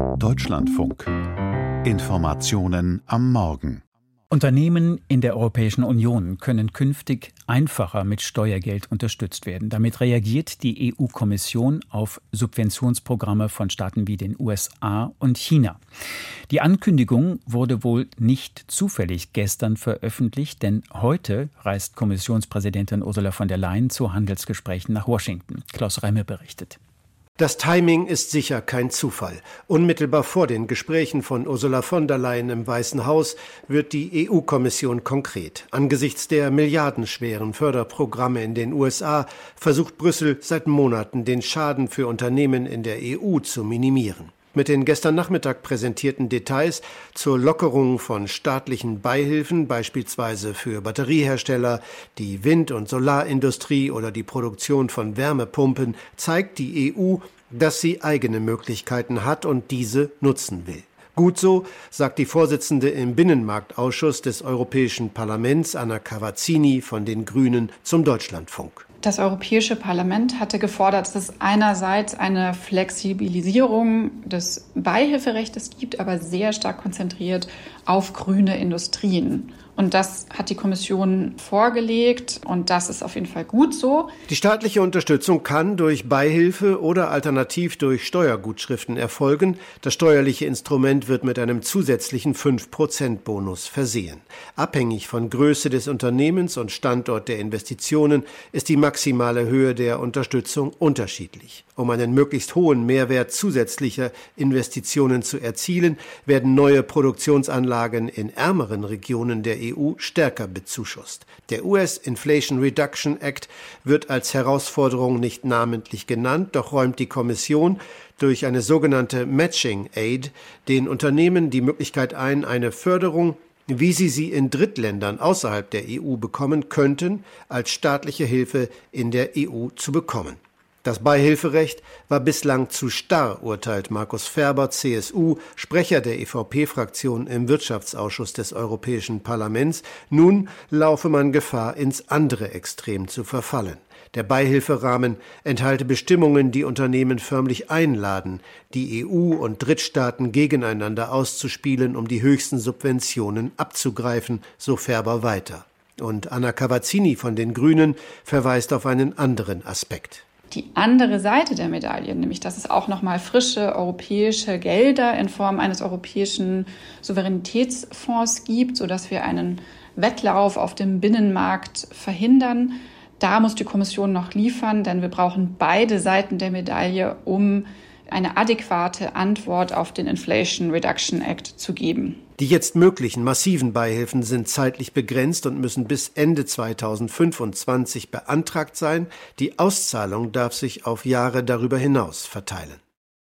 Deutschlandfunk. Informationen am Morgen. Unternehmen in der Europäischen Union können künftig einfacher mit Steuergeld unterstützt werden. Damit reagiert die EU-Kommission auf Subventionsprogramme von Staaten wie den USA und China. Die Ankündigung wurde wohl nicht zufällig gestern veröffentlicht, denn heute reist Kommissionspräsidentin Ursula von der Leyen zu Handelsgesprächen nach Washington. Klaus Reimer berichtet. Das Timing ist sicher kein Zufall. Unmittelbar vor den Gesprächen von Ursula von der Leyen im Weißen Haus wird die EU-Kommission konkret. Angesichts der milliardenschweren Förderprogramme in den USA versucht Brüssel seit Monaten den Schaden für Unternehmen in der EU zu minimieren. Mit den gestern Nachmittag präsentierten Details zur Lockerung von staatlichen Beihilfen, beispielsweise für Batteriehersteller, die Wind- und Solarindustrie oder die Produktion von Wärmepumpen, zeigt die EU, dass sie eigene Möglichkeiten hat und diese nutzen will. Gut so, sagt die Vorsitzende im Binnenmarktausschuss des Europäischen Parlaments, Anna Cavazzini von den Grünen, zum Deutschlandfunk. Das Europäische Parlament hatte gefordert, dass es einerseits eine Flexibilisierung des Beihilferechtes gibt, aber sehr stark konzentriert auf grüne Industrien. Und das hat die Kommission vorgelegt und das ist auf jeden Fall gut so. Die staatliche Unterstützung kann durch Beihilfe oder alternativ durch Steuergutschriften erfolgen. Das steuerliche Instrument wird mit einem zusätzlichen 5%-Bonus versehen. Abhängig von Größe des Unternehmens und Standort der Investitionen ist die maximale Höhe der Unterstützung unterschiedlich. Um einen möglichst hohen Mehrwert zusätzlicher Investitionen zu erzielen, werden neue Produktionsanlagen in ärmeren Regionen der EU stärker bezuschusst. Der US Inflation Reduction Act wird als Herausforderung nicht namentlich genannt, doch räumt die Kommission durch eine sogenannte Matching Aid den Unternehmen die Möglichkeit ein, eine Förderung wie sie sie in Drittländern außerhalb der EU bekommen könnten, als staatliche Hilfe in der EU zu bekommen. Das Beihilferecht war bislang zu starr, urteilt Markus Ferber, CSU, Sprecher der EVP-Fraktion im Wirtschaftsausschuss des Europäischen Parlaments. Nun laufe man Gefahr, ins andere Extrem zu verfallen. Der Beihilferahmen enthalte Bestimmungen, die Unternehmen förmlich einladen, die EU und Drittstaaten gegeneinander auszuspielen, um die höchsten Subventionen abzugreifen, so Ferber weiter. Und Anna Cavazzini von den Grünen verweist auf einen anderen Aspekt die andere Seite der Medaille, nämlich dass es auch nochmal frische europäische Gelder in Form eines europäischen Souveränitätsfonds gibt, sodass wir einen Wettlauf auf dem Binnenmarkt verhindern. Da muss die Kommission noch liefern, denn wir brauchen beide Seiten der Medaille, um eine adäquate Antwort auf den Inflation Reduction Act zu geben. Die jetzt möglichen massiven Beihilfen sind zeitlich begrenzt und müssen bis Ende 2025 beantragt sein. Die Auszahlung darf sich auf Jahre darüber hinaus verteilen.